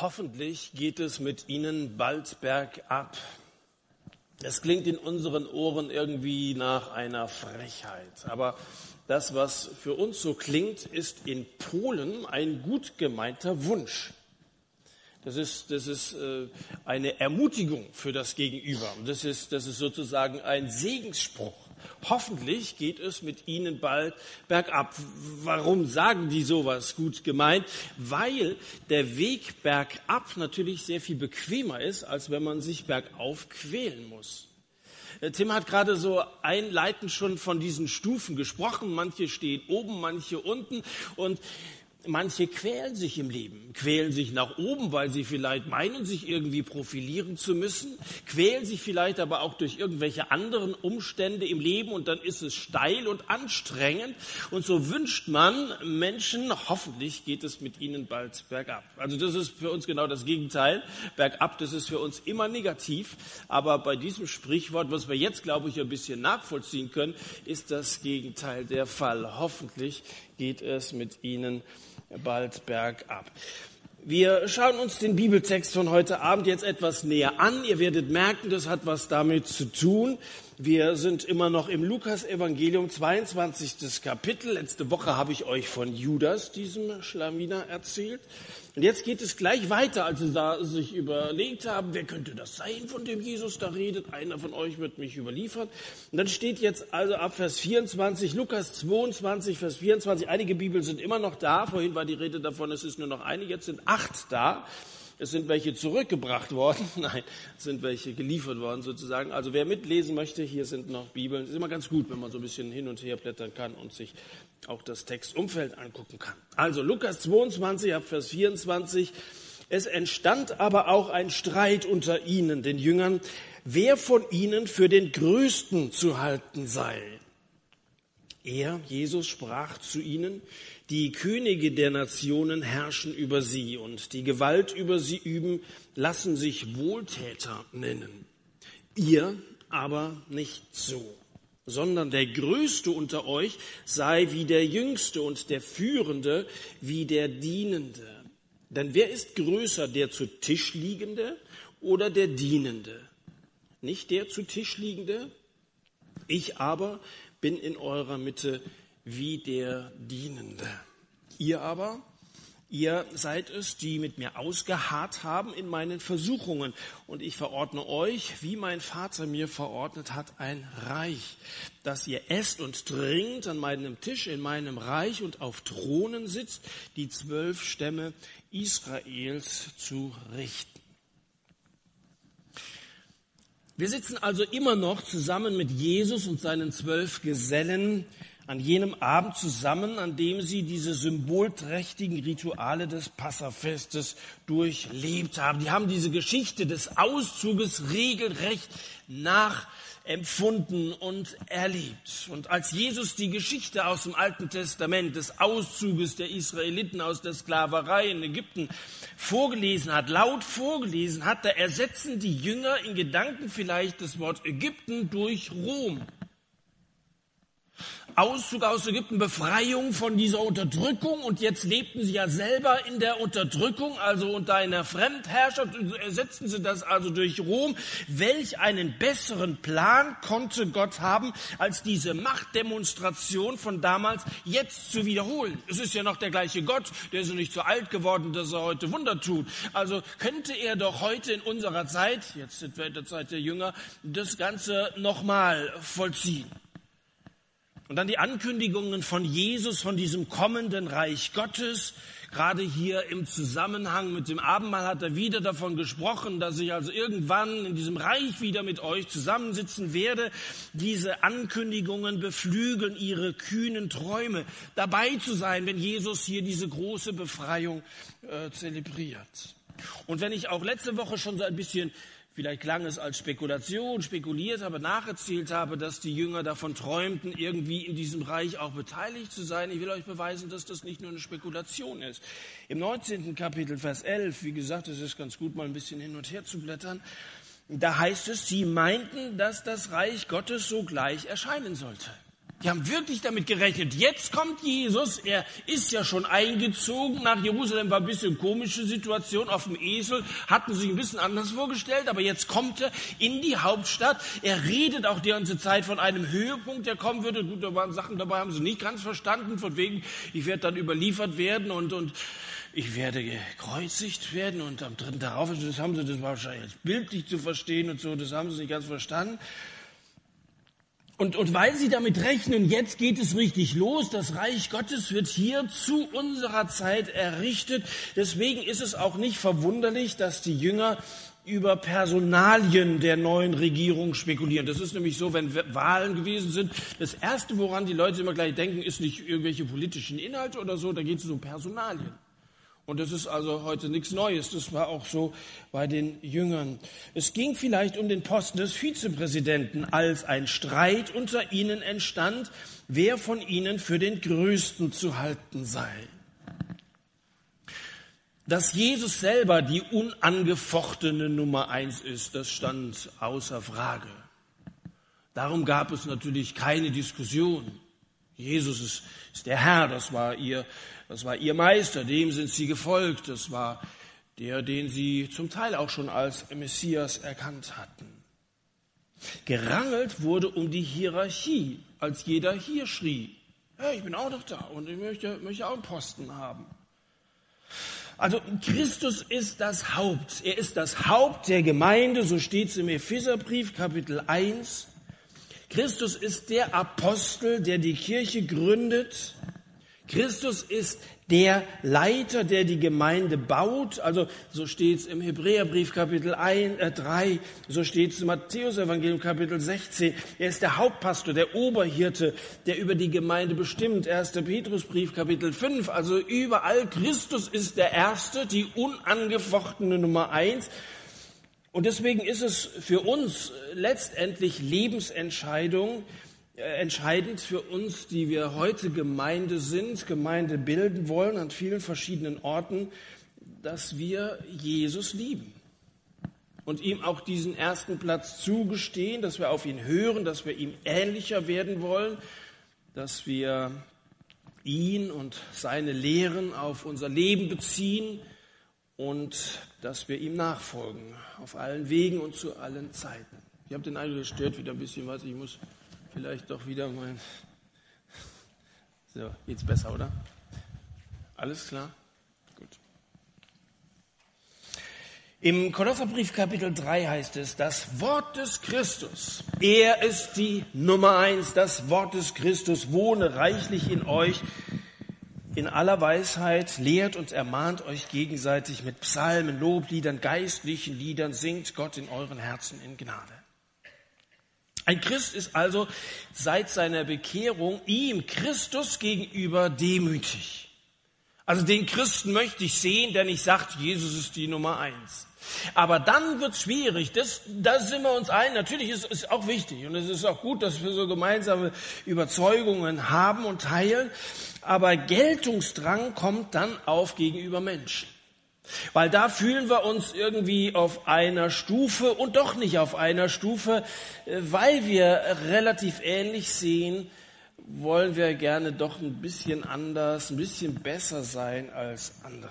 Hoffentlich geht es mit Ihnen bald bergab. Es klingt in unseren Ohren irgendwie nach einer Frechheit. Aber das, was für uns so klingt, ist in Polen ein gut gemeinter Wunsch. Das ist, das ist äh, eine Ermutigung für das Gegenüber. Das ist, das ist sozusagen ein Segensspruch. Hoffentlich geht es mit ihnen bald bergab. Warum sagen die sowas gut gemeint? Weil der Weg bergab natürlich sehr viel bequemer ist, als wenn man sich bergauf quälen muss. Äh, Tim hat gerade so einleitend schon von diesen Stufen gesprochen. Manche stehen oben, manche unten. Und Manche quälen sich im Leben, quälen sich nach oben, weil sie vielleicht meinen, sich irgendwie profilieren zu müssen, quälen sich vielleicht aber auch durch irgendwelche anderen Umstände im Leben und dann ist es steil und anstrengend. Und so wünscht man Menschen, hoffentlich geht es mit ihnen bald bergab. Also das ist für uns genau das Gegenteil. Bergab, das ist für uns immer negativ. Aber bei diesem Sprichwort, was wir jetzt, glaube ich, ein bisschen nachvollziehen können, ist das Gegenteil der Fall. Hoffentlich geht es mit ihnen bald bergab. Wir schauen uns den Bibeltext von heute Abend jetzt etwas näher an. Ihr werdet merken, das hat was damit zu tun. Wir sind immer noch im Lukas-Evangelium, 22. Kapitel. Letzte Woche habe ich euch von Judas, diesem Schlawiner, erzählt. Und jetzt geht es gleich weiter, als sie da sich überlegt haben, wer könnte das sein, von dem Jesus da redet? Einer von euch wird mich überliefern. Und dann steht jetzt also ab Vers 24, Lukas 22, Vers 24. Einige Bibeln sind immer noch da. Vorhin war die Rede davon, es ist nur noch eine. Jetzt sind acht da. Es sind welche zurückgebracht worden. Nein, es sind welche geliefert worden sozusagen. Also wer mitlesen möchte, hier sind noch Bibeln. Es ist immer ganz gut, wenn man so ein bisschen hin und her blättern kann und sich auch das Textumfeld angucken kann. Also Lukas 22 ab Vers 24. Es entstand aber auch ein Streit unter ihnen, den Jüngern, wer von ihnen für den Größten zu halten sei. Er, Jesus, sprach zu ihnen, die Könige der Nationen herrschen über sie und die Gewalt über sie üben, lassen sich Wohltäter nennen. Ihr aber nicht so, sondern der Größte unter euch sei wie der Jüngste und der Führende wie der Dienende. Denn wer ist größer, der zu Tisch liegende oder der Dienende? Nicht der zu Tisch liegende? Ich aber bin in eurer Mitte wie der Dienende. Ihr aber, ihr seid es, die mit mir ausgeharrt haben in meinen Versuchungen. Und ich verordne euch, wie mein Vater mir verordnet hat, ein Reich, dass ihr esst und trinkt an meinem Tisch in meinem Reich und auf Thronen sitzt, die zwölf Stämme Israels zu richten. Wir sitzen also immer noch zusammen mit Jesus und seinen zwölf Gesellen an jenem Abend zusammen, an dem sie diese symbolträchtigen Rituale des Passafestes durchlebt haben. Die haben diese Geschichte des Auszuges regelrecht nachempfunden und erlebt. Und als Jesus die Geschichte aus dem Alten Testament des Auszuges der Israeliten aus der Sklaverei in Ägypten vorgelesen hat, laut vorgelesen hat, da ersetzen die Jünger in Gedanken vielleicht das Wort Ägypten durch Rom. Auszug aus Ägypten, Befreiung von dieser Unterdrückung und jetzt lebten sie ja selber in der Unterdrückung, also unter einer Fremdherrschaft, ersetzten sie das also durch Rom. Welch einen besseren Plan konnte Gott haben, als diese Machtdemonstration von damals jetzt zu wiederholen? Es ist ja noch der gleiche Gott, der ist noch nicht so alt geworden, dass er heute Wunder tut. Also könnte er doch heute in unserer Zeit, jetzt sind wir in der Zeit der Jünger, das Ganze nochmal vollziehen. Und dann die Ankündigungen von Jesus, von diesem kommenden Reich Gottes. Gerade hier im Zusammenhang mit dem Abendmahl hat er wieder davon gesprochen, dass ich also irgendwann in diesem Reich wieder mit euch zusammensitzen werde. Diese Ankündigungen beflügeln ihre kühnen Träume, dabei zu sein, wenn Jesus hier diese große Befreiung äh, zelebriert. Und wenn ich auch letzte Woche schon so ein bisschen Vielleicht klang es als Spekulation, spekuliert aber nacherzählt habe, dass die Jünger davon träumten, irgendwie in diesem Reich auch beteiligt zu sein. Ich will euch beweisen, dass das nicht nur eine Spekulation ist. Im 19. Kapitel, Vers 11, wie gesagt, es ist ganz gut, mal ein bisschen hin und her zu blättern, da heißt es, sie meinten, dass das Reich Gottes sogleich erscheinen sollte. Die haben wirklich damit gerechnet. Jetzt kommt Jesus, er ist ja schon eingezogen nach Jerusalem, war ein bisschen komische Situation auf dem Esel, hatten sich ein bisschen anders vorgestellt, aber jetzt kommt er in die Hauptstadt. Er redet auch die ganze Zeit von einem Höhepunkt, der kommen würde. Gut, da waren Sachen dabei, haben sie nicht ganz verstanden, von wegen, ich werde dann überliefert werden und, und ich werde gekreuzigt werden und am dritten darauf, das haben sie, das war wahrscheinlich als bildlich zu verstehen und so, das haben sie nicht ganz verstanden. Und, und weil sie damit rechnen, jetzt geht es richtig los, das Reich Gottes wird hier zu unserer Zeit errichtet. Deswegen ist es auch nicht verwunderlich, dass die Jünger über Personalien der neuen Regierung spekulieren. Das ist nämlich so, wenn Wahlen gewesen sind. Das Erste, woran die Leute immer gleich denken, ist nicht irgendwelche politischen Inhalte oder so, da geht es um Personalien. Und das ist also heute nichts Neues. Das war auch so bei den Jüngern. Es ging vielleicht um den Posten des Vizepräsidenten, als ein Streit unter ihnen entstand, wer von ihnen für den Größten zu halten sei. Dass Jesus selber die unangefochtene Nummer eins ist, das stand außer Frage. Darum gab es natürlich keine Diskussion. Jesus ist, ist der Herr, das war ihr das war ihr Meister, dem sind sie gefolgt. Das war der, den sie zum Teil auch schon als Messias erkannt hatten. Gerangelt wurde um die Hierarchie, als jeder hier schrie, hey, ich bin auch noch da und ich möchte, möchte auch einen Posten haben. Also Christus ist das Haupt. Er ist das Haupt der Gemeinde, so steht es im Epheserbrief Kapitel 1. Christus ist der Apostel, der die Kirche gründet. Christus ist der Leiter, der die Gemeinde baut. Also so steht es im Hebräerbrief Kapitel 1, äh, 3, so steht es im Matthäus-Evangelium Kapitel 16. Er ist der Hauptpastor, der Oberhirte, der über die Gemeinde bestimmt. 1. Petrusbrief Kapitel 5. Also überall Christus ist der Erste, die unangefochtene Nummer eins. Und deswegen ist es für uns letztendlich Lebensentscheidung, äh, entscheidend für uns, die wir heute Gemeinde sind, Gemeinde bilden wollen an vielen verschiedenen Orten, dass wir Jesus lieben und ihm auch diesen ersten Platz zugestehen, dass wir auf ihn hören, dass wir ihm ähnlicher werden wollen, dass wir ihn und seine Lehren auf unser Leben beziehen und dass wir ihm nachfolgen auf allen Wegen und zu allen Zeiten. Ich habe den Eindruck, es stört wieder ein bisschen was. Ich muss vielleicht doch wieder mein. So, geht's besser, oder? Alles klar? Gut. Im Kolosserbrief Kapitel 3 heißt es, das Wort des Christus, er ist die Nummer eins, das Wort des Christus wohne reichlich in euch, in aller Weisheit, lehrt und ermahnt euch gegenseitig mit Psalmen, Lobliedern, geistlichen Liedern, singt Gott in euren Herzen in Gnade. Ein Christ ist also seit seiner Bekehrung ihm Christus gegenüber demütig. Also den Christen möchte ich sehen, der nicht sagt, Jesus ist die Nummer eins. Aber dann wird es schwierig. Das, da sind wir uns ein. Natürlich ist es auch wichtig und es ist auch gut, dass wir so gemeinsame Überzeugungen haben und teilen. Aber Geltungsdrang kommt dann auf gegenüber Menschen. Weil da fühlen wir uns irgendwie auf einer Stufe und doch nicht auf einer Stufe, äh, weil wir relativ ähnlich sehen, wollen wir gerne doch ein bisschen anders, ein bisschen besser sein als andere.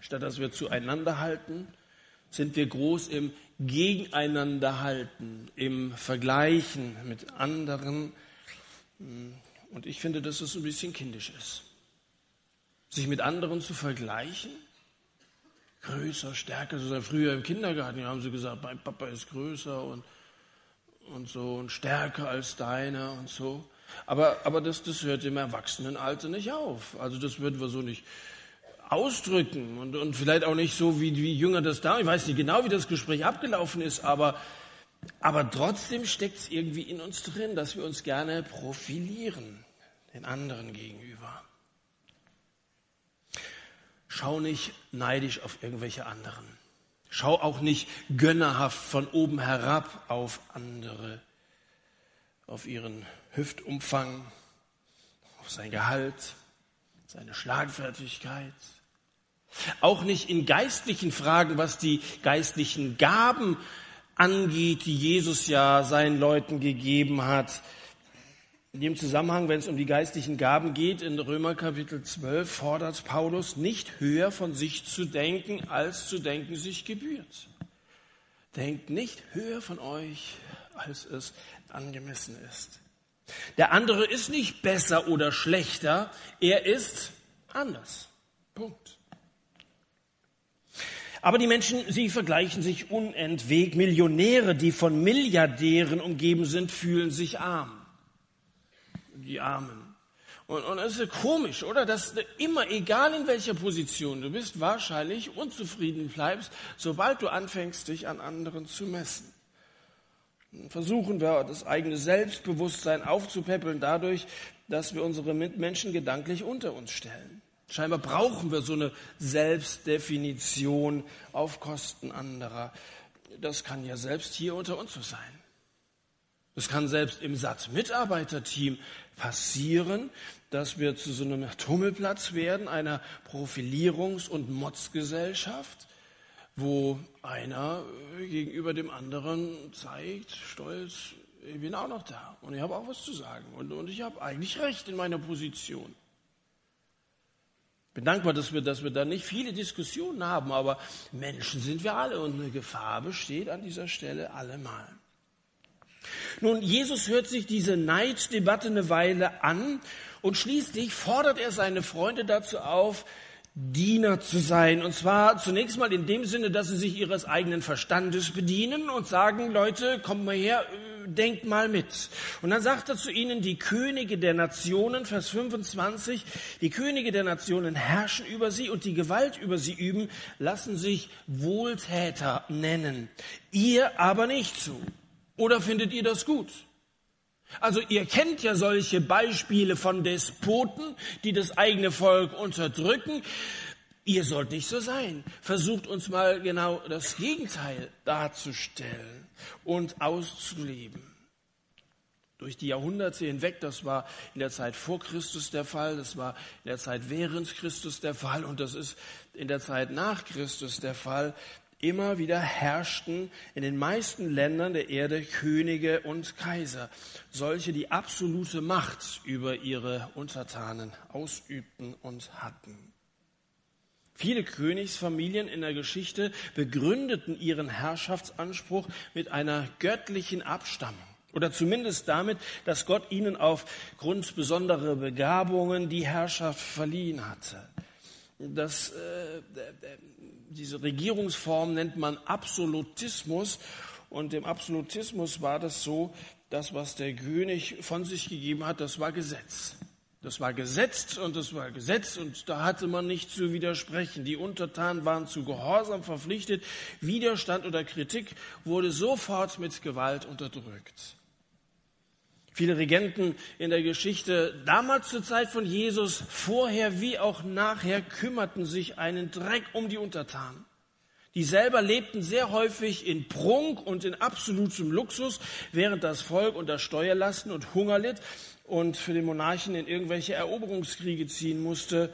Statt dass wir zueinander halten, sind wir groß im Gegeneinanderhalten, im Vergleichen mit anderen. Und ich finde, dass es ein bisschen kindisch ist sich mit anderen zu vergleichen? Größer, stärker, so früher im Kindergarten haben sie gesagt, mein Papa ist größer und, und so und stärker als deiner und so. Aber, aber das, das hört im Erwachsenenalter nicht auf. Also das würden wir so nicht ausdrücken und, und vielleicht auch nicht so, wie wie Jünger das da. Ich weiß nicht genau, wie das Gespräch abgelaufen ist, aber, aber trotzdem steckt es irgendwie in uns drin, dass wir uns gerne profilieren den anderen gegenüber. Schau nicht neidisch auf irgendwelche anderen. Schau auch nicht gönnerhaft von oben herab auf andere, auf ihren Hüftumfang, auf sein Gehalt, seine Schlagfertigkeit. Auch nicht in geistlichen Fragen, was die geistlichen Gaben angeht, die Jesus ja seinen Leuten gegeben hat. In dem Zusammenhang, wenn es um die geistlichen Gaben geht, in Römer Kapitel 12 fordert Paulus, nicht höher von sich zu denken, als zu denken sich gebührt. Denkt nicht höher von euch, als es angemessen ist. Der andere ist nicht besser oder schlechter, er ist anders. Punkt. Aber die Menschen, sie vergleichen sich unentwegt. Millionäre, die von Milliardären umgeben sind, fühlen sich arm die Armen. Und, und es ist komisch, oder? Dass immer, egal in welcher Position du bist, wahrscheinlich unzufrieden bleibst, sobald du anfängst, dich an anderen zu messen. Versuchen wir, das eigene Selbstbewusstsein aufzupäppeln dadurch, dass wir unsere Mitmenschen gedanklich unter uns stellen. Scheinbar brauchen wir so eine Selbstdefinition auf Kosten anderer. Das kann ja selbst hier unter uns so sein. Es kann selbst im SAT-Mitarbeiterteam passieren, dass wir zu so einem Tummelplatz werden, einer Profilierungs- und Motzgesellschaft, wo einer gegenüber dem anderen zeigt, stolz, ich bin auch noch da und ich habe auch was zu sagen und, und ich habe eigentlich recht in meiner Position. Ich bin dankbar, dass wir, dass wir da nicht viele Diskussionen haben, aber Menschen sind wir alle und eine Gefahr besteht an dieser Stelle allemal. Nun, Jesus hört sich diese Neiddebatte eine Weile an und schließlich fordert er seine Freunde dazu auf, Diener zu sein. Und zwar zunächst mal in dem Sinne, dass sie sich ihres eigenen Verstandes bedienen und sagen, Leute, kommt mal her, denkt mal mit. Und dann sagt er zu ihnen, die Könige der Nationen, Vers 25, die Könige der Nationen herrschen über sie und die Gewalt über sie üben, lassen sich Wohltäter nennen. Ihr aber nicht so. Oder findet ihr das gut? Also ihr kennt ja solche Beispiele von Despoten, die das eigene Volk unterdrücken. Ihr sollt nicht so sein. Versucht uns mal genau das Gegenteil darzustellen und auszuleben. Durch die Jahrhunderte hinweg, das war in der Zeit vor Christus der Fall, das war in der Zeit während Christus der Fall und das ist in der Zeit nach Christus der Fall, immer wieder herrschten in den meisten Ländern der Erde Könige und Kaiser, solche, die absolute Macht über ihre Untertanen ausübten und hatten. Viele Königsfamilien in der Geschichte begründeten ihren Herrschaftsanspruch mit einer göttlichen Abstammung oder zumindest damit, dass Gott ihnen aufgrund besonderer Begabungen die Herrschaft verliehen hatte. Das, äh, diese Regierungsform nennt man Absolutismus. Und im Absolutismus war das so, das, was der König von sich gegeben hat, das war Gesetz. Das war Gesetz und das war Gesetz und da hatte man nicht zu widersprechen. Die Untertanen waren zu Gehorsam verpflichtet. Widerstand oder Kritik wurde sofort mit Gewalt unterdrückt. Viele Regenten in der Geschichte, damals zur Zeit von Jesus, vorher wie auch nachher, kümmerten sich einen Dreck um die Untertanen. Die selber lebten sehr häufig in Prunk und in absolutem Luxus, während das Volk unter Steuerlasten und Hunger litt und für den Monarchen in irgendwelche Eroberungskriege ziehen musste,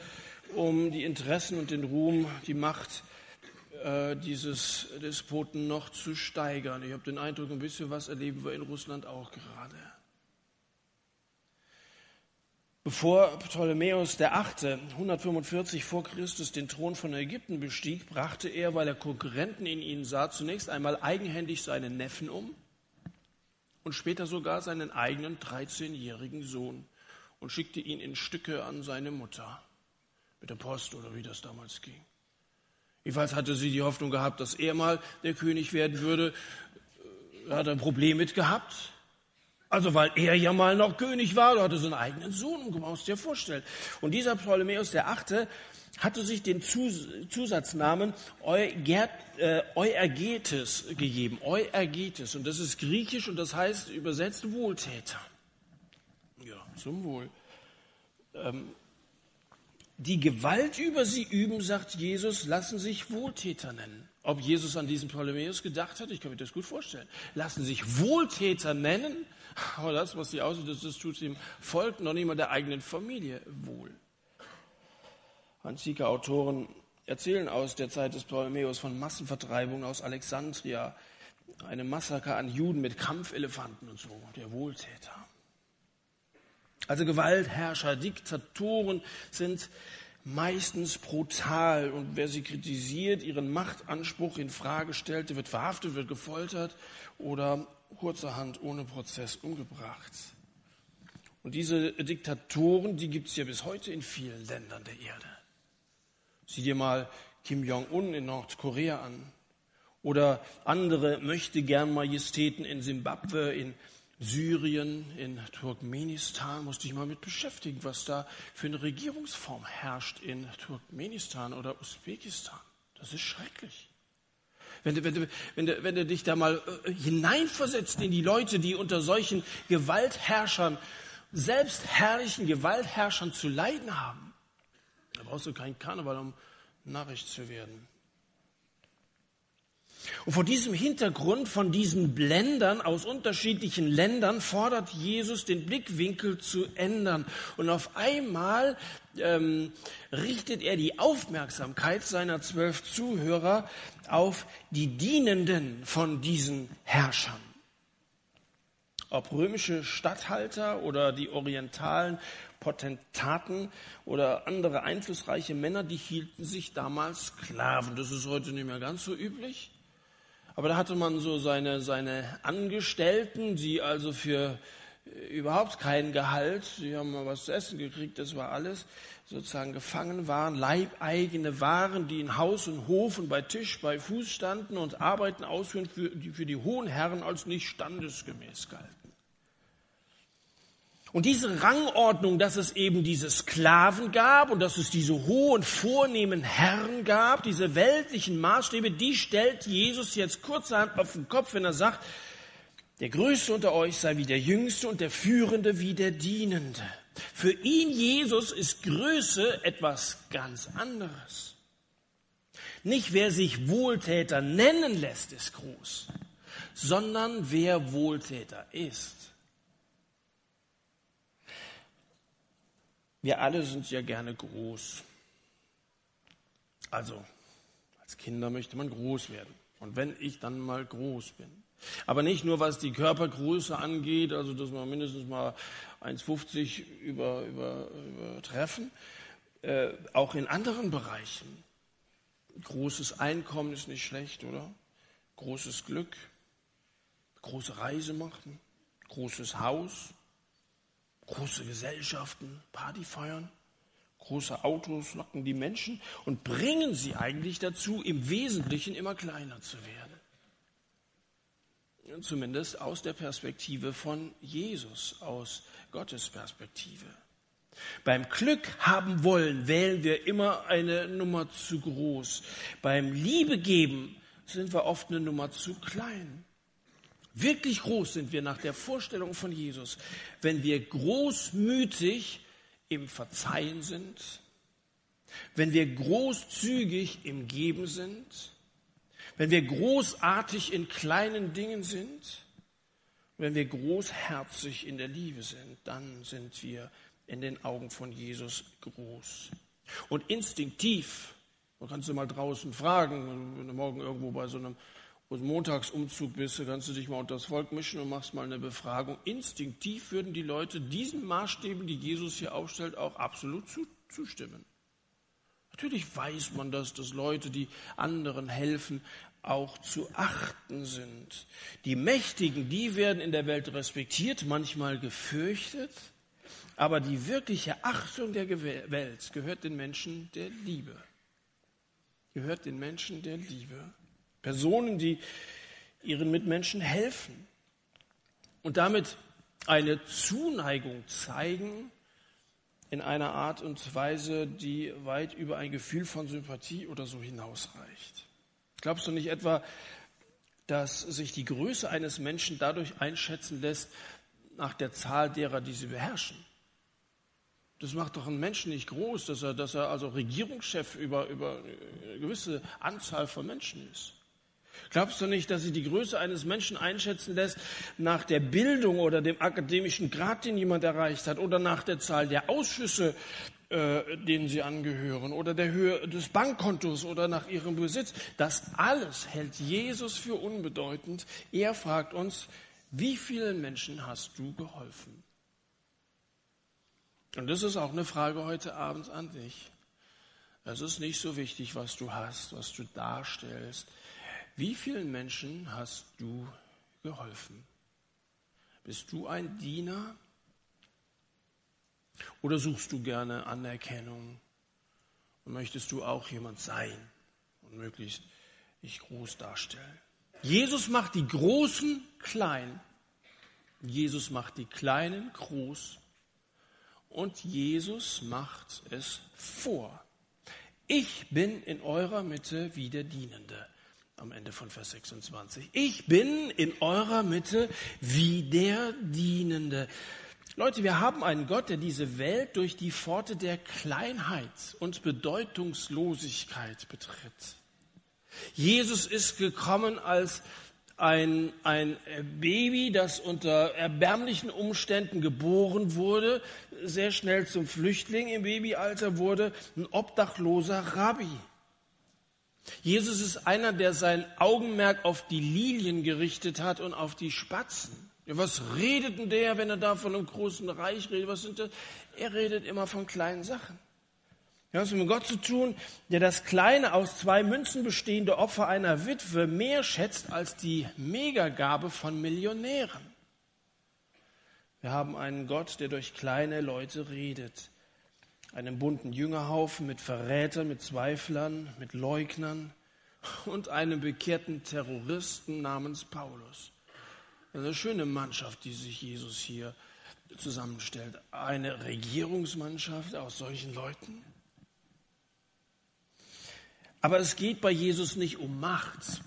um die Interessen und den Ruhm, die Macht äh, dieses Despoten noch zu steigern. Ich habe den Eindruck, ein bisschen was erleben wir in Russland auch gerade. Bevor Ptolemäus Achte 145 vor Christus den Thron von Ägypten bestieg, brachte er, weil er Konkurrenten in ihnen sah, zunächst einmal eigenhändig seinen Neffen um und später sogar seinen eigenen 13-jährigen Sohn und schickte ihn in Stücke an seine Mutter mit der Post oder wie das damals ging. Jedenfalls hatte sie die Hoffnung gehabt, dass er mal der König werden würde. Er hat ein Problem mit gehabt. Also weil er ja mal noch König war, er hatte so einen eigenen Sohn, du musst dir vorstellen. Und dieser Ptolemäus der Achte hatte sich den Zusatznamen äh, Euergetes gegeben. Euergetes. Und das ist griechisch und das heißt übersetzt Wohltäter. Ja, zum Wohl. Ähm, die Gewalt über sie üben, sagt Jesus, lassen sich Wohltäter nennen. Ob Jesus an diesen Ptolemäus gedacht hat, ich kann mir das gut vorstellen. Lassen sich Wohltäter nennen, aber das, was sie aussieht, das tut dem Volk noch nicht mal der eigenen Familie wohl. Antike Autoren erzählen aus der Zeit des Ptolemäus von Massenvertreibungen aus Alexandria, einem Massaker an Juden mit Kampfelefanten und so, der Wohltäter. Also Gewaltherrscher, Diktatoren sind meistens brutal und wer sie kritisiert, ihren Machtanspruch in Frage stellt, wird verhaftet, wird gefoltert oder kurzerhand ohne Prozess umgebracht. Und diese Diktatoren, die gibt es ja bis heute in vielen Ländern der Erde. Sieh dir mal Kim Jong-un in Nordkorea an oder andere möchte gern Majestäten in Simbabwe, in Syrien, in Turkmenistan. Musst dich mal mit beschäftigen, was da für eine Regierungsform herrscht in Turkmenistan oder Usbekistan. Das ist schrecklich. Wenn du, wenn, du, wenn, du, wenn du dich da mal äh, hineinversetzt in die Leute, die unter solchen Gewaltherrschern, selbstherrlichen Gewaltherrschern zu leiden haben, da brauchst du keinen Karneval, um Nachricht zu werden. Und vor diesem Hintergrund von diesen Blendern aus unterschiedlichen Ländern fordert Jesus den Blickwinkel zu ändern. Und auf einmal ähm, richtet er die Aufmerksamkeit seiner zwölf Zuhörer auf die Dienenden von diesen Herrschern. Ob römische Statthalter oder die orientalen Potentaten oder andere einflussreiche Männer, die hielten sich damals Sklaven. Das ist heute nicht mehr ganz so üblich. Aber da hatte man so seine, seine Angestellten, die also für äh, überhaupt kein Gehalt, die haben mal was zu essen gekriegt, das war alles, sozusagen gefangen waren, leibeigene Waren, die in Haus und Hof und bei Tisch, bei Fuß standen und Arbeiten ausführen, für die, für die hohen Herren als nicht standesgemäß galten. Und diese Rangordnung, dass es eben diese Sklaven gab und dass es diese hohen, vornehmen Herren gab, diese weltlichen Maßstäbe, die stellt Jesus jetzt kurzerhand auf den Kopf, wenn er sagt, der Größte unter euch sei wie der Jüngste und der Führende wie der Dienende. Für ihn, Jesus, ist Größe etwas ganz anderes. Nicht wer sich Wohltäter nennen lässt, ist groß, sondern wer Wohltäter ist. Wir alle sind ja gerne groß. Also, als Kinder möchte man groß werden. Und wenn ich dann mal groß bin. Aber nicht nur was die Körpergröße angeht, also dass wir mindestens mal 1,50 über, über, übertreffen, äh, auch in anderen Bereichen. Großes Einkommen ist nicht schlecht, oder? Großes Glück, große Reise machen, großes Haus, große Gesellschaften, Party feiern, große Autos locken die Menschen und bringen sie eigentlich dazu, im Wesentlichen immer kleiner zu werden. Zumindest aus der Perspektive von Jesus, aus Gottes Perspektive. Beim Glück haben wollen wählen wir immer eine Nummer zu groß. Beim Liebe geben sind wir oft eine Nummer zu klein. Wirklich groß sind wir nach der Vorstellung von Jesus, wenn wir großmütig im Verzeihen sind, wenn wir großzügig im Geben sind, wenn wir großartig in kleinen Dingen sind, wenn wir großherzig in der Liebe sind, dann sind wir in den Augen von Jesus groß. Und instinktiv, man kann es mal draußen fragen, wenn du morgen irgendwo bei so einem und Montagsumzug bist, kannst du dich mal unter das Volk mischen und machst mal eine Befragung. Instinktiv würden die Leute diesen Maßstäben, die Jesus hier aufstellt, auch absolut zustimmen. Natürlich weiß man das, dass Leute, die anderen helfen, auch zu achten sind. Die Mächtigen, die werden in der Welt respektiert, manchmal gefürchtet, aber die wirkliche Achtung der Welt gehört den Menschen der Liebe. Gehört den Menschen der Liebe. Personen, die ihren Mitmenschen helfen und damit eine Zuneigung zeigen in einer Art und Weise, die weit über ein Gefühl von Sympathie oder so hinausreicht. Glaubst du nicht etwa, dass sich die Größe eines Menschen dadurch einschätzen lässt nach der Zahl derer, die sie beherrschen? Das macht doch einen Menschen nicht groß, dass er, dass er also Regierungschef über, über eine gewisse Anzahl von Menschen ist. Glaubst du nicht, dass sich die Größe eines Menschen einschätzen lässt nach der Bildung oder dem akademischen Grad, den jemand erreicht hat, oder nach der Zahl der Ausschüsse, äh, denen sie angehören, oder der Höhe des Bankkontos oder nach ihrem Besitz? Das alles hält Jesus für unbedeutend. Er fragt uns, wie vielen Menschen hast du geholfen? Und das ist auch eine Frage heute Abend an dich. Es ist nicht so wichtig, was du hast, was du darstellst. Wie vielen Menschen hast du geholfen? Bist du ein Diener? Oder suchst du gerne Anerkennung? Und möchtest du auch jemand sein und möglichst dich groß darstellen? Jesus macht die Großen klein. Jesus macht die Kleinen groß. Und Jesus macht es vor. Ich bin in eurer Mitte wie der Dienende. Am Ende von Vers 26. Ich bin in eurer Mitte wie der Dienende. Leute, wir haben einen Gott, der diese Welt durch die Pforte der Kleinheit und Bedeutungslosigkeit betritt. Jesus ist gekommen als ein, ein Baby, das unter erbärmlichen Umständen geboren wurde, sehr schnell zum Flüchtling im Babyalter wurde, ein obdachloser Rabbi. Jesus ist einer, der sein Augenmerk auf die Lilien gerichtet hat und auf die Spatzen. Ja, was redet denn der, wenn er da von einem großen Reich redet? Was sind das? Er redet immer von kleinen Sachen. Wir haben es mit Gott zu tun, der das kleine, aus zwei Münzen bestehende Opfer einer Witwe mehr schätzt als die Megagabe von Millionären. Wir haben einen Gott, der durch kleine Leute redet. Einen bunten Jüngerhaufen mit Verrätern, mit Zweiflern, mit Leugnern und einem bekehrten Terroristen namens Paulus. Eine schöne Mannschaft, die sich Jesus hier zusammenstellt. Eine Regierungsmannschaft aus solchen Leuten. Aber es geht bei Jesus nicht um Macht.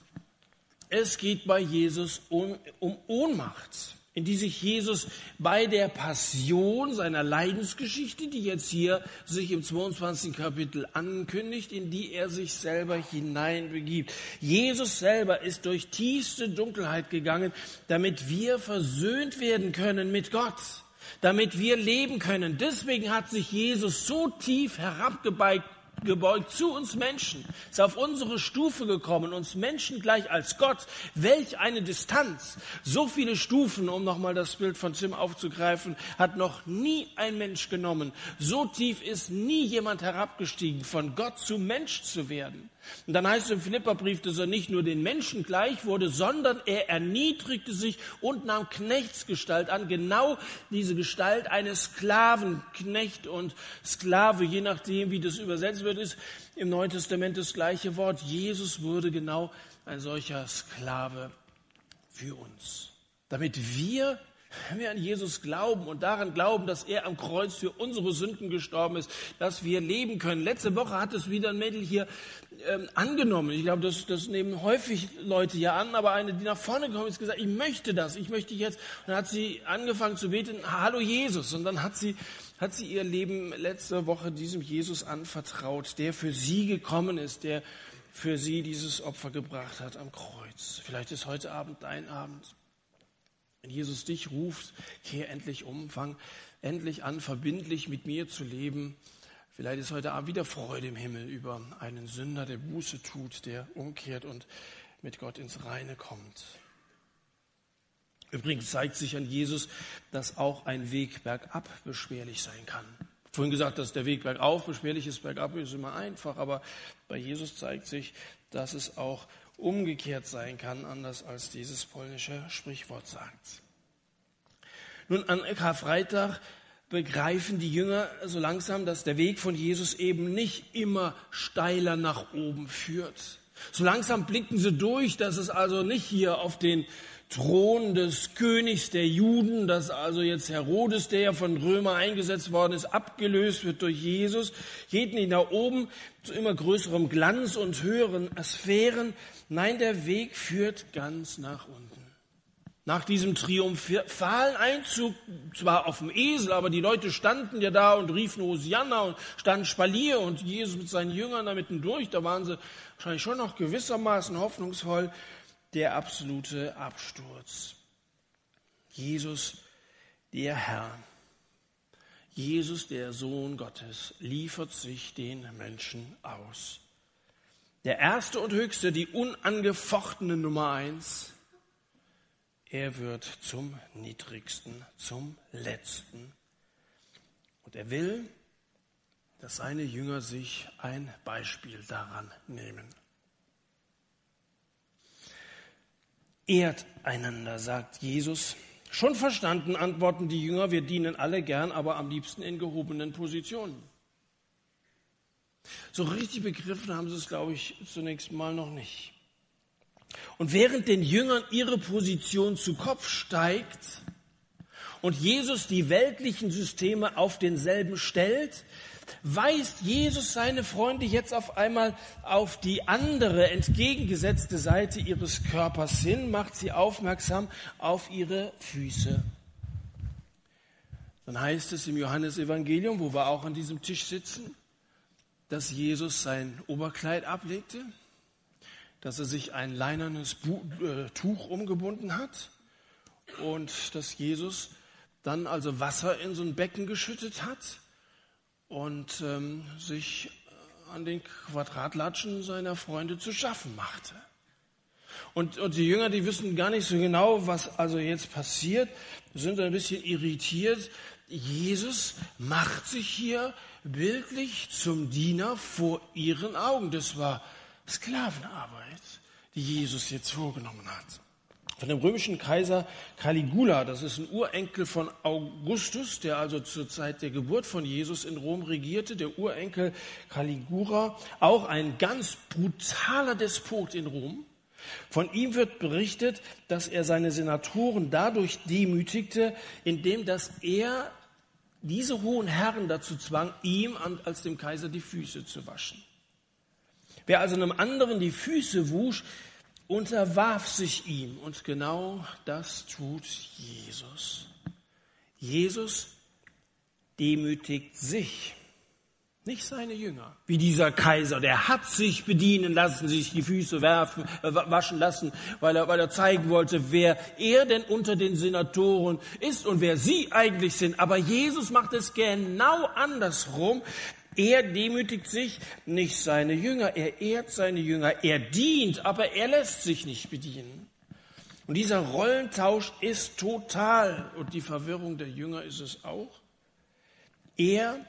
Es geht bei Jesus um, um Ohnmacht in die sich Jesus bei der Passion seiner Leidensgeschichte, die jetzt hier sich im 22. Kapitel ankündigt, in die er sich selber hineinbegibt. Jesus selber ist durch tiefste Dunkelheit gegangen, damit wir versöhnt werden können mit Gott damit wir leben können. Deswegen hat sich Jesus so tief herabgebeugt gebeugt zu uns Menschen, ist auf unsere Stufe gekommen, uns Menschen gleich als Gott. Welch eine Distanz. So viele Stufen, um nochmal das Bild von Tim aufzugreifen, hat noch nie ein Mensch genommen. So tief ist nie jemand herabgestiegen, von Gott zu Mensch zu werden. Und dann heißt es im Philipperbrief, dass er nicht nur den Menschen gleich wurde, sondern er erniedrigte sich und nahm Knechtsgestalt an. Genau diese Gestalt eines Sklaven, Knecht und Sklave, je nachdem, wie das übersetzt wird, ist im Neuen Testament das gleiche Wort. Jesus wurde genau ein solcher Sklave für uns. Damit wir wenn wir an Jesus glauben und daran glauben, dass er am Kreuz für unsere Sünden gestorben ist, dass wir leben können. Letzte Woche hat es wieder ein Mädel hier ähm, angenommen. Ich glaube, das, das nehmen häufig Leute ja an, aber eine, die nach vorne gekommen ist, gesagt, ich möchte das, ich möchte jetzt. Und dann hat sie angefangen zu beten, Hallo Jesus. Und dann hat sie, hat sie ihr Leben letzte Woche diesem Jesus anvertraut, der für sie gekommen ist, der für sie dieses Opfer gebracht hat am Kreuz. Vielleicht ist heute Abend dein Abend. Jesus dich ruft, kehr endlich um, fang endlich an, verbindlich mit mir zu leben. Vielleicht ist heute Abend wieder Freude im Himmel über einen Sünder, der Buße tut, der umkehrt und mit Gott ins Reine kommt. Übrigens zeigt sich an Jesus, dass auch ein Weg bergab beschwerlich sein kann. Vorhin gesagt, dass der Weg bergauf beschwerlich ist, bergab ist immer einfach, aber bei Jesus zeigt sich, dass es auch umgekehrt sein kann, anders als dieses polnische Sprichwort sagt. Nun, an Karfreitag begreifen die Jünger so langsam, dass der Weg von Jesus eben nicht immer steiler nach oben führt. So langsam blicken sie durch, dass es also nicht hier auf den Thron des Königs der Juden, dass also jetzt Herodes, der ja von Römer eingesetzt worden ist, abgelöst wird durch Jesus, geht nicht nach oben zu immer größerem Glanz und höheren Sphären. Nein, der Weg führt ganz nach unten. Nach diesem triumphalen Einzug, zwar auf dem Esel, aber die Leute standen ja da und riefen Hosianna und standen Spalier und Jesus mit seinen Jüngern da mittendurch, da waren sie wahrscheinlich schon noch gewissermaßen hoffnungsvoll der absolute Absturz. Jesus, der Herr, Jesus, der Sohn Gottes, liefert sich den Menschen aus. Der erste und höchste, die unangefochtene Nummer eins, er wird zum niedrigsten, zum letzten. Und er will, dass seine Jünger sich ein Beispiel daran nehmen. Ehrt einander, sagt Jesus. Schon verstanden, antworten die Jünger, wir dienen alle gern, aber am liebsten in gehobenen Positionen. So richtig begriffen haben sie es, glaube ich, zunächst mal noch nicht. Und während den Jüngern ihre Position zu Kopf steigt und Jesus die weltlichen Systeme auf denselben stellt, weist Jesus seine Freunde jetzt auf einmal auf die andere, entgegengesetzte Seite ihres Körpers hin, macht sie aufmerksam auf ihre Füße. Dann heißt es im Johannesevangelium, wo wir auch an diesem Tisch sitzen, dass Jesus sein Oberkleid ablegte, dass er sich ein leinernes äh, Tuch umgebunden hat und dass Jesus dann also Wasser in so ein Becken geschüttet hat und ähm, sich an den Quadratlatschen seiner Freunde zu schaffen machte. Und, und die Jünger, die wissen gar nicht so genau, was also jetzt passiert, sind ein bisschen irritiert. Jesus macht sich hier bildlich zum Diener vor ihren Augen. Das war Sklavenarbeit, die Jesus jetzt vorgenommen hat von dem römischen Kaiser Caligula. Das ist ein Urenkel von Augustus, der also zur Zeit der Geburt von Jesus in Rom regierte. Der Urenkel Caligula, auch ein ganz brutaler Despot in Rom. Von ihm wird berichtet, dass er seine Senatoren dadurch demütigte, indem dass er diese hohen Herren dazu zwang, ihm als dem Kaiser die Füße zu waschen. Wer also einem anderen die Füße wusch, unterwarf sich ihm. Und genau das tut Jesus. Jesus demütigt sich, nicht seine Jünger. Wie dieser Kaiser, der hat sich bedienen lassen, sich die Füße werfen, äh, waschen lassen, weil er, weil er zeigen wollte, wer er denn unter den Senatoren ist und wer sie eigentlich sind. Aber Jesus macht es genau andersrum. Er demütigt sich, nicht seine Jünger. Er ehrt seine Jünger. Er dient, aber er lässt sich nicht bedienen. Und dieser Rollentausch ist total. Und die Verwirrung der Jünger ist es auch. Er,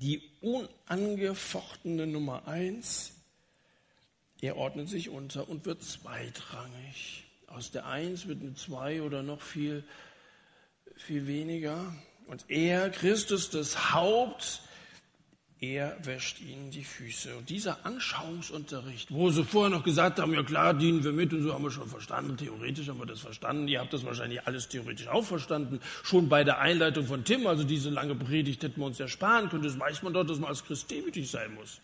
die unangefochtene Nummer eins, er ordnet sich unter und wird zweitrangig. Aus der Eins wird eine Zwei oder noch viel, viel weniger. Und er, Christus, das Haupt, er wäscht ihnen die Füße. Und dieser Anschauungsunterricht, wo sie vorher noch gesagt haben, ja klar, dienen wir mit und so haben wir schon verstanden, theoretisch haben wir das verstanden, ihr habt das wahrscheinlich alles theoretisch auch verstanden, schon bei der Einleitung von Tim, also diese lange Predigt hätten wir uns ersparen können, das weiß man doch, dass man als Christ demütig sein muss.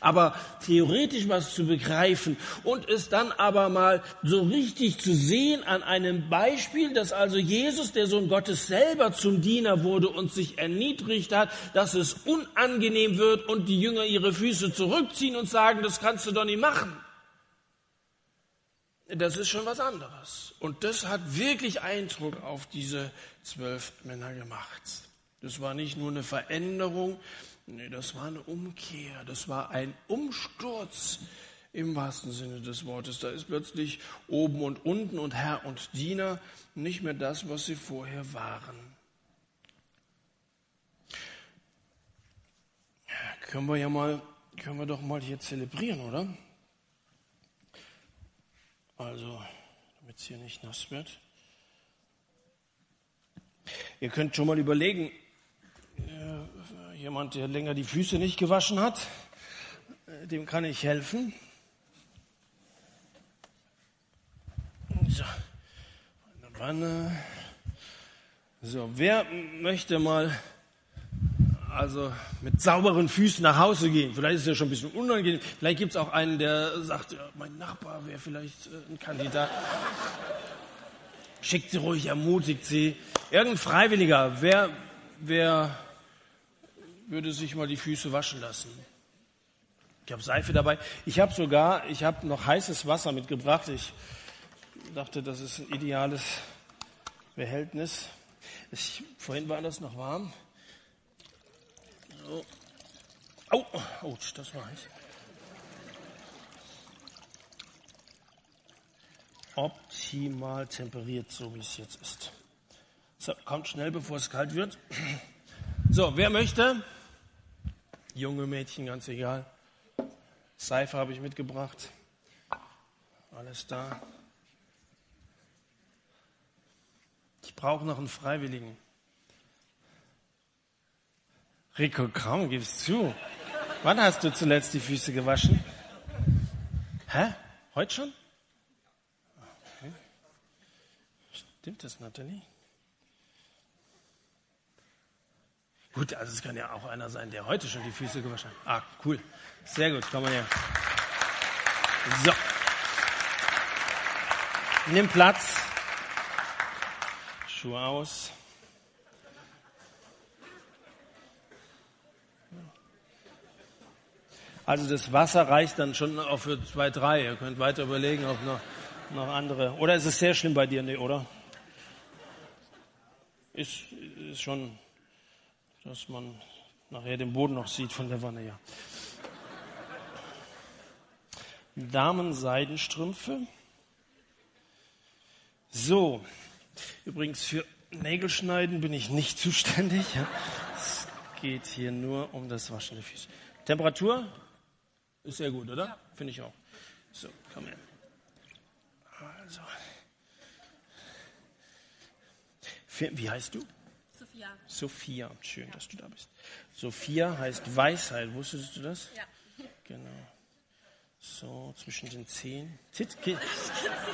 Aber theoretisch was zu begreifen und es dann aber mal so richtig zu sehen an einem Beispiel, dass also Jesus, der Sohn Gottes, selber zum Diener wurde und sich erniedrigt hat, dass es unangenehm wird und die Jünger ihre Füße zurückziehen und sagen, das kannst du doch nicht machen. Das ist schon was anderes. Und das hat wirklich Eindruck auf diese zwölf Männer gemacht. Das war nicht nur eine Veränderung, Nee, das war eine Umkehr, das war ein Umsturz im wahrsten Sinne des Wortes. Da ist plötzlich oben und unten und Herr und Diener nicht mehr das, was sie vorher waren. Können wir ja mal, können wir doch mal hier zelebrieren, oder? Also, damit es hier nicht nass wird. Ihr könnt schon mal überlegen, Jemand, der länger die Füße nicht gewaschen hat, äh, dem kann ich helfen. So, eine Wanne. So, wer möchte mal also mit sauberen Füßen nach Hause gehen? Vielleicht ist es ja schon ein bisschen unangenehm. Vielleicht gibt es auch einen, der sagt, ja, mein Nachbar wäre vielleicht äh, ein Kandidat. Schickt sie ruhig, ermutigt sie. Irgendein Freiwilliger, wer, wer würde sich mal die Füße waschen lassen. Ich habe Seife dabei. Ich habe sogar, ich habe noch heißes Wasser mitgebracht. Ich dachte, das ist ein ideales Behältnis. Ich, vorhin war das noch warm. So. Oh, oh, das war heiß. Optimal temperiert, so wie es jetzt ist. So, kommt schnell, bevor es kalt wird. So, wer möchte? Junge Mädchen, ganz egal. Seife habe ich mitgebracht. Alles da. Ich brauche noch einen Freiwilligen. Rico Kram, gibst zu. Wann hast du zuletzt die Füße gewaschen? Hä? Heute schon? Okay. Stimmt das, Nathalie? Gut, also es kann ja auch einer sein, der heute schon die Füße gewaschen hat. Ah, cool. Sehr gut, komm mal her. So. Nimm Platz. Schuhe aus. Also das Wasser reicht dann schon auch für zwei, drei. Ihr könnt weiter überlegen, ob noch, noch andere. Oder ist es sehr schlimm bei dir, nee, oder? Ist, ist schon dass man nachher den Boden noch sieht von der Wanne, ja. Damenseidenstrümpfe. So, übrigens für Nägelschneiden bin ich nicht zuständig. Ja. Es geht hier nur um das Waschen der Füße. Temperatur ist sehr gut, oder? Ja. Finde ich auch. So, komm her. Also. Wie heißt du? Sophia. Sophia, schön, dass du da bist. Sophia heißt Weisheit, wusstest du das? Ja. Genau. So, zwischen den Zehen. Zit, ki,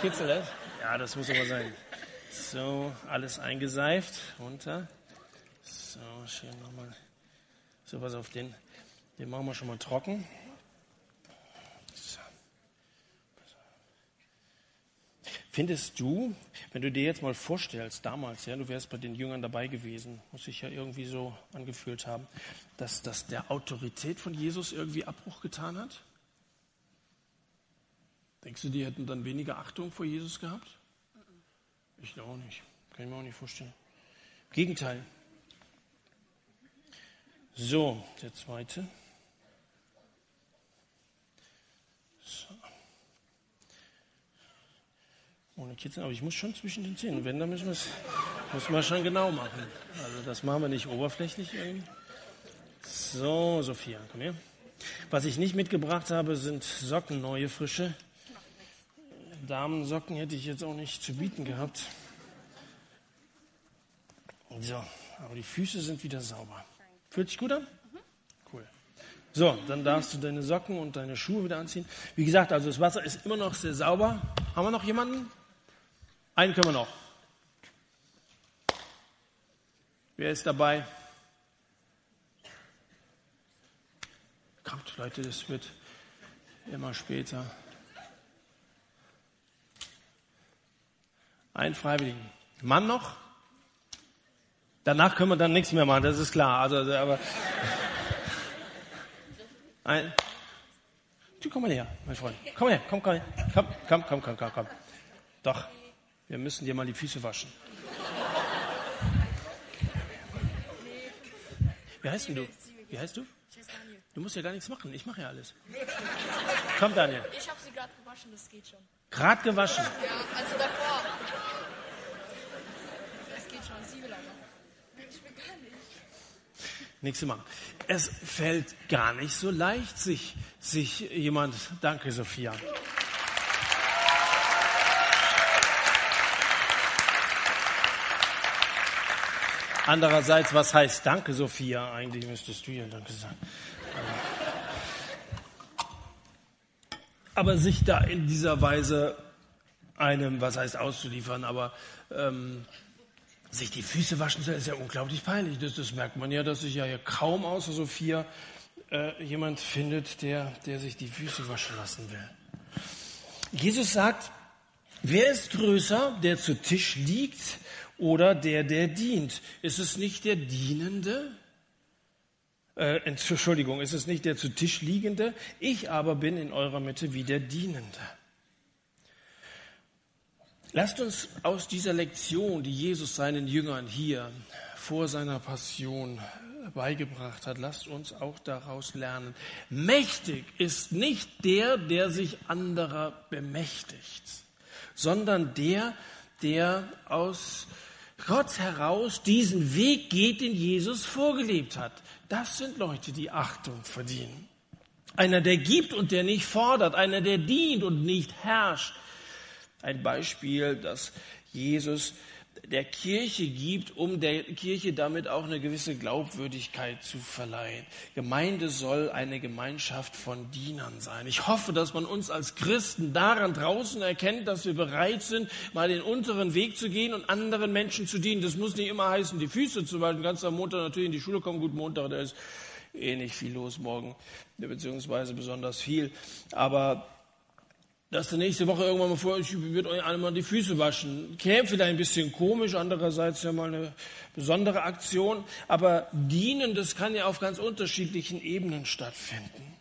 kitzel das? Ja, das muss aber sein. So, alles eingeseift, runter. So, schön nochmal. So, was auf den, den machen wir schon mal trocken. Findest du, wenn du dir jetzt mal vorstellst, damals, ja, du wärst bei den Jüngern dabei gewesen, muss sich ja irgendwie so angefühlt haben, dass das der Autorität von Jesus irgendwie Abbruch getan hat? Denkst du, die hätten dann weniger Achtung vor Jesus gehabt? Ich auch nicht. Kann ich mir auch nicht vorstellen. Gegenteil. So, der zweite. Ohne Kitzeln, aber ich muss schon zwischen den Zähnen. Wenn, dann müssen wir es muss man schon genau machen. Also das machen wir nicht oberflächlich irgendwie. So, Sophia, komm her. Was ich nicht mitgebracht habe, sind Socken, neue, frische. Damensocken hätte ich jetzt auch nicht zu bieten gehabt. So, aber die Füße sind wieder sauber. Fühlt sich gut an? Cool. So, dann darfst du deine Socken und deine Schuhe wieder anziehen. Wie gesagt, also das Wasser ist immer noch sehr sauber. Haben wir noch jemanden? Einen können wir noch. Wer ist dabei? Kommt, Leute, das wird immer später. Ein Freiwilligen. Mann noch? Danach können wir dann nichts mehr machen, das ist klar. Also, also aber ein, du komm mal her, mein Freund. Komm mal her, komm, komm, komm, komm, komm, komm, komm. Doch. Wir müssen dir mal die Füße waschen. Wie heißt denn du? Wie heißt du? Du musst ja gar nichts machen. Ich mache ja alles. Komm, Daniel. Ich habe sie gerade gewaschen, das geht schon. Gerade gewaschen? Ja, also davor. Das geht schon, sie will aber. Ich will gar nicht. Nichts zu machen. Es fällt gar nicht so leicht, sich, sich jemand, danke Sophia, Andererseits, was heißt Danke, Sophia? Eigentlich müsstest du ja Danke sagen. Aber sich da in dieser Weise einem, was heißt auszuliefern, aber ähm, sich die Füße waschen ist ja unglaublich peinlich. Das, das merkt man ja, dass sich ja hier kaum außer Sophia äh, jemand findet, der, der sich die Füße waschen lassen will. Jesus sagt, wer ist größer, der zu Tisch liegt oder der, der dient? Ist es nicht der Dienende? Äh, Entschuldigung, ist es nicht der zu Tisch liegende? Ich aber bin in eurer Mitte wie der Dienende. Lasst uns aus dieser Lektion, die Jesus seinen Jüngern hier vor seiner Passion beigebracht hat, lasst uns auch daraus lernen. Mächtig ist nicht der, der sich anderer bemächtigt, sondern der, der aus Gott heraus diesen Weg geht, den Jesus vorgelebt hat. Das sind Leute, die Achtung verdienen. Einer, der gibt und der nicht fordert, einer, der dient und nicht herrscht. Ein Beispiel, das Jesus der Kirche gibt, um der Kirche damit auch eine gewisse Glaubwürdigkeit zu verleihen. Gemeinde soll eine Gemeinschaft von Dienern sein. Ich hoffe, dass man uns als Christen daran draußen erkennt, dass wir bereit sind, mal den unteren Weg zu gehen und anderen Menschen zu dienen. Das muss nicht immer heißen, die Füße zu halten. Ganz am Montag natürlich in die Schule kommen. Gut, Montag, da ist eh nicht viel los morgen, beziehungsweise besonders viel. Aber dass du nächste Woche irgendwann mal vor, ich würde euch alle mal die Füße waschen. Käme vielleicht ein bisschen komisch, andererseits ja mal eine besondere Aktion. Aber dienen, das kann ja auf ganz unterschiedlichen Ebenen stattfinden.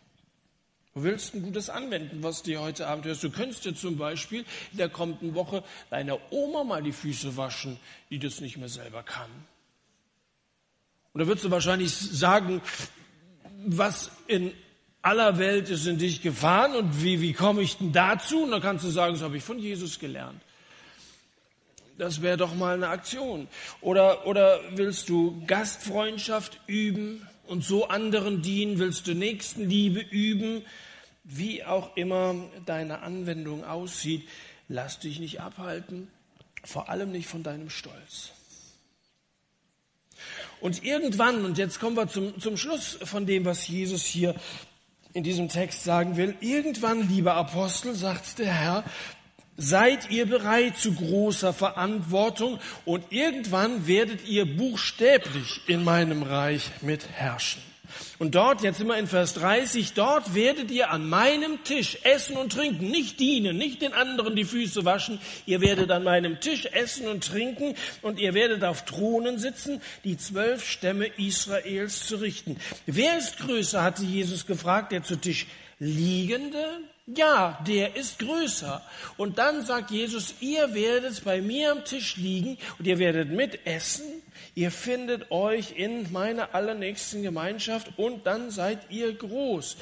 Du willst ein gutes anwenden, was du heute Abend hörst. Du könntest dir zum Beispiel in der kommenden Woche deiner Oma mal die Füße waschen, die das nicht mehr selber kann. Und da würdest du wahrscheinlich sagen, was in aller Welt ist in dich gefahren und wie, wie komme ich denn dazu? Und dann kannst du sagen, das habe ich von Jesus gelernt. Das wäre doch mal eine Aktion. Oder, oder willst du Gastfreundschaft üben und so anderen dienen? Willst du Nächstenliebe üben? Wie auch immer deine Anwendung aussieht, lass dich nicht abhalten, vor allem nicht von deinem Stolz. Und irgendwann, und jetzt kommen wir zum, zum Schluss von dem, was Jesus hier in diesem Text sagen will, irgendwann, lieber Apostel, sagt der Herr, seid ihr bereit zu großer Verantwortung und irgendwann werdet ihr buchstäblich in meinem Reich mitherrschen. Und dort, jetzt immer in Vers 30, dort werdet ihr an meinem Tisch essen und trinken, nicht dienen, nicht den anderen die Füße waschen. Ihr werdet an meinem Tisch essen und trinken und ihr werdet auf Thronen sitzen, die zwölf Stämme Israels zu richten. Wer ist größer, hatte Jesus gefragt, der zu Tisch liegende? Ja, der ist größer. Und dann sagt Jesus, ihr werdet bei mir am Tisch liegen und ihr werdet mitessen Ihr findet euch in meiner allernächsten Gemeinschaft und dann seid ihr groß.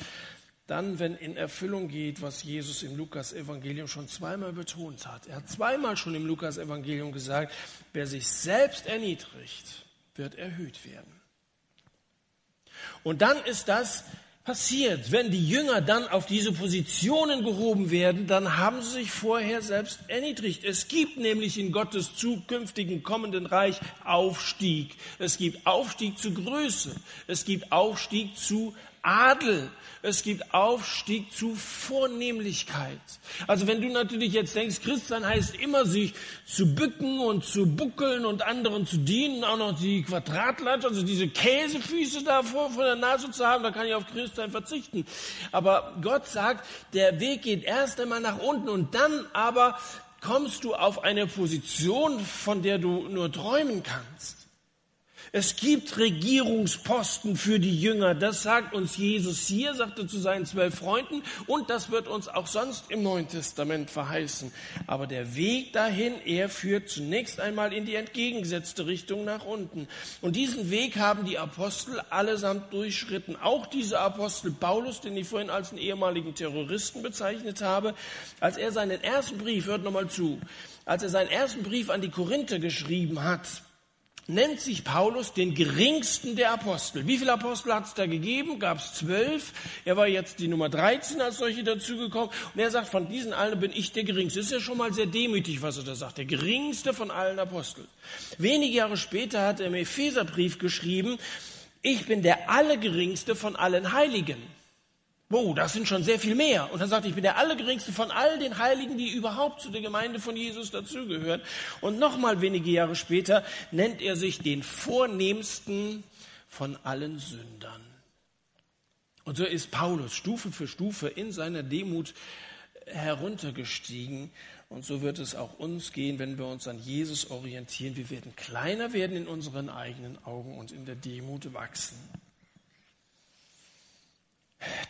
Dann, wenn in Erfüllung geht, was Jesus im Lukas-Evangelium schon zweimal betont hat. Er hat zweimal schon im Lukas-Evangelium gesagt, wer sich selbst erniedrigt, wird erhöht werden. Und dann ist das passiert. Wenn die Jünger dann auf diese Positionen gehoben werden, dann haben sie sich vorher selbst erniedrigt. Es gibt nämlich in Gottes zukünftigen kommenden Reich Aufstieg. Es gibt Aufstieg zu Größe. Es gibt Aufstieg zu Adel. Es gibt Aufstieg zu Vornehmlichkeit. Also wenn du natürlich jetzt denkst, Christsein heißt immer sich zu bücken und zu buckeln und anderen zu dienen, auch noch die Quadratlatte, also diese Käsefüße da vor, vor der Nase zu haben, da kann ich auf Christsein verzichten. Aber Gott sagt, der Weg geht erst einmal nach unten und dann aber kommst du auf eine Position, von der du nur träumen kannst. Es gibt Regierungsposten für die Jünger. Das sagt uns Jesus hier, sagte zu seinen zwölf Freunden. Und das wird uns auch sonst im Neuen Testament verheißen. Aber der Weg dahin, er führt zunächst einmal in die entgegengesetzte Richtung nach unten. Und diesen Weg haben die Apostel allesamt durchschritten. Auch dieser Apostel Paulus, den ich vorhin als einen ehemaligen Terroristen bezeichnet habe, als er seinen ersten Brief, hört nochmal zu, als er seinen ersten Brief an die Korinther geschrieben hat, nennt sich Paulus den geringsten der Apostel. Wie viele Apostel hat es da gegeben? Gab es zwölf. Er war jetzt die Nummer 13 als solche dazugekommen. Und er sagt, von diesen allen bin ich der geringste. Das ist ja schon mal sehr demütig, was er da sagt. Der geringste von allen Aposteln. Wenige Jahre später hat er im Epheserbrief geschrieben, ich bin der allergeringste von allen Heiligen. Wow, das sind schon sehr viel mehr. Und dann sagt, ich bin der Allergeringste von all den Heiligen, die überhaupt zu der Gemeinde von Jesus dazugehören. Und nochmal wenige Jahre später nennt er sich den Vornehmsten von allen Sündern. Und so ist Paulus Stufe für Stufe in seiner Demut heruntergestiegen. Und so wird es auch uns gehen, wenn wir uns an Jesus orientieren. Wir werden kleiner werden in unseren eigenen Augen und in der Demut wachsen.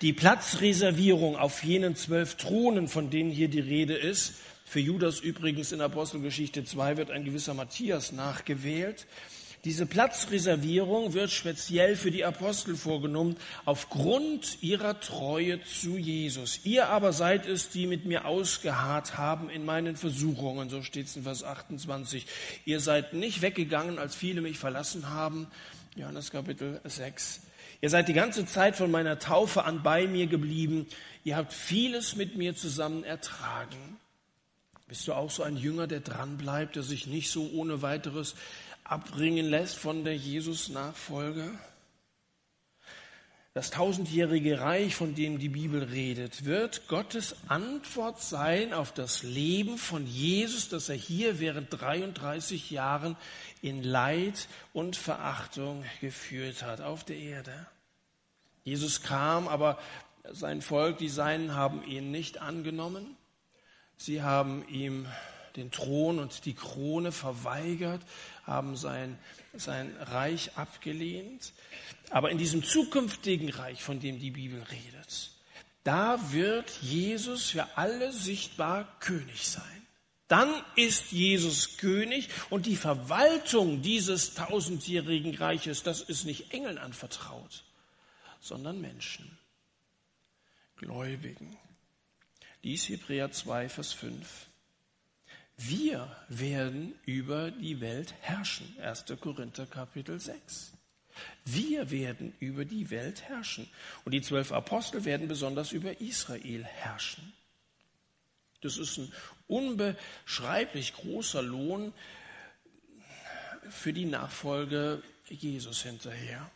Die Platzreservierung auf jenen zwölf Thronen, von denen hier die Rede ist, für Judas übrigens in Apostelgeschichte 2 wird ein gewisser Matthias nachgewählt. Diese Platzreservierung wird speziell für die Apostel vorgenommen, aufgrund ihrer Treue zu Jesus. Ihr aber seid es, die mit mir ausgeharrt haben in meinen Versuchungen, so steht es in Vers 28. Ihr seid nicht weggegangen, als viele mich verlassen haben, Johannes Kapitel 6. Ihr seid die ganze Zeit von meiner Taufe an bei mir geblieben. Ihr habt vieles mit mir zusammen ertragen. Bist du auch so ein Jünger, der dranbleibt, der sich nicht so ohne weiteres abbringen lässt von der Jesus-Nachfolge? Das tausendjährige Reich, von dem die Bibel redet, wird Gottes Antwort sein auf das Leben von Jesus, das er hier während 33 Jahren in Leid und Verachtung geführt hat auf der Erde. Jesus kam, aber sein Volk, die Seinen, haben ihn nicht angenommen. Sie haben ihm den Thron und die Krone verweigert, haben sein, sein Reich abgelehnt. Aber in diesem zukünftigen Reich, von dem die Bibel redet, da wird Jesus für alle sichtbar König sein. Dann ist Jesus König und die Verwaltung dieses tausendjährigen Reiches, das ist nicht Engeln anvertraut, sondern Menschen, Gläubigen. Dies Hebräer 2, Vers 5. Wir werden über die Welt herrschen. 1. Korinther Kapitel 6. Wir werden über die Welt herrschen. Und die zwölf Apostel werden besonders über Israel herrschen. Das ist ein unbeschreiblich großer Lohn für die Nachfolge Jesus hinterher.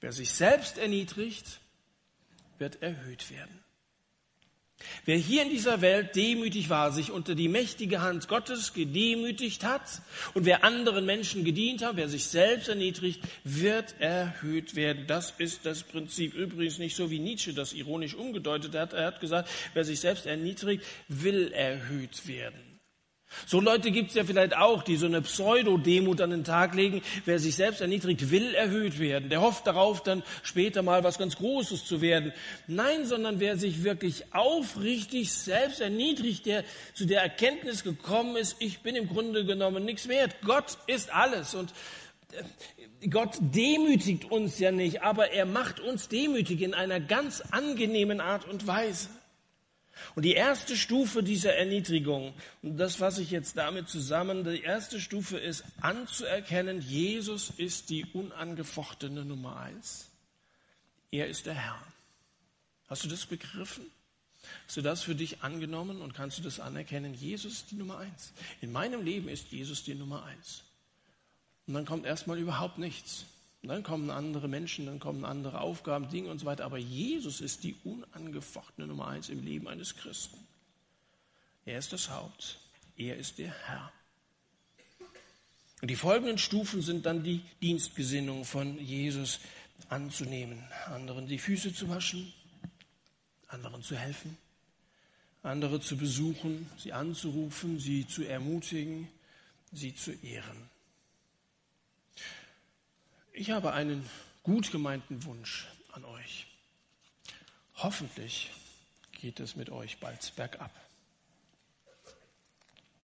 Wer sich selbst erniedrigt, wird erhöht werden. Wer hier in dieser Welt demütig war, sich unter die mächtige Hand Gottes gedemütigt hat und wer anderen Menschen gedient hat, wer sich selbst erniedrigt, wird erhöht werden. Das ist das Prinzip. Übrigens nicht so wie Nietzsche das ironisch umgedeutet hat. Er hat gesagt, wer sich selbst erniedrigt, will erhöht werden. So Leute gibt es ja vielleicht auch, die so eine Pseudo-Demut an den Tag legen. Wer sich selbst erniedrigt, will erhöht werden. Der hofft darauf, dann später mal was ganz Großes zu werden. Nein, sondern wer sich wirklich aufrichtig selbst erniedrigt, der zu der Erkenntnis gekommen ist, ich bin im Grunde genommen nichts wert. Gott ist alles. Und äh, Gott demütigt uns ja nicht, aber er macht uns demütig in einer ganz angenehmen Art und Weise. Und die erste Stufe dieser Erniedrigung, und das fasse ich jetzt damit zusammen, die erste Stufe ist anzuerkennen, Jesus ist die unangefochtene Nummer eins. Er ist der Herr. Hast du das begriffen? Hast du das für dich angenommen und kannst du das anerkennen? Jesus ist die Nummer eins. In meinem Leben ist Jesus die Nummer eins. Und dann kommt erstmal überhaupt nichts. Und dann kommen andere Menschen, dann kommen andere Aufgaben, Dinge und so weiter. Aber Jesus ist die unangefochtene Nummer eins im Leben eines Christen. Er ist das Haupt. Er ist der Herr. Und die folgenden Stufen sind dann die Dienstgesinnung von Jesus anzunehmen. Anderen die Füße zu waschen, anderen zu helfen, andere zu besuchen, sie anzurufen, sie zu ermutigen, sie zu ehren. Ich habe einen gut gemeinten Wunsch an euch. Hoffentlich geht es mit euch bald bergab.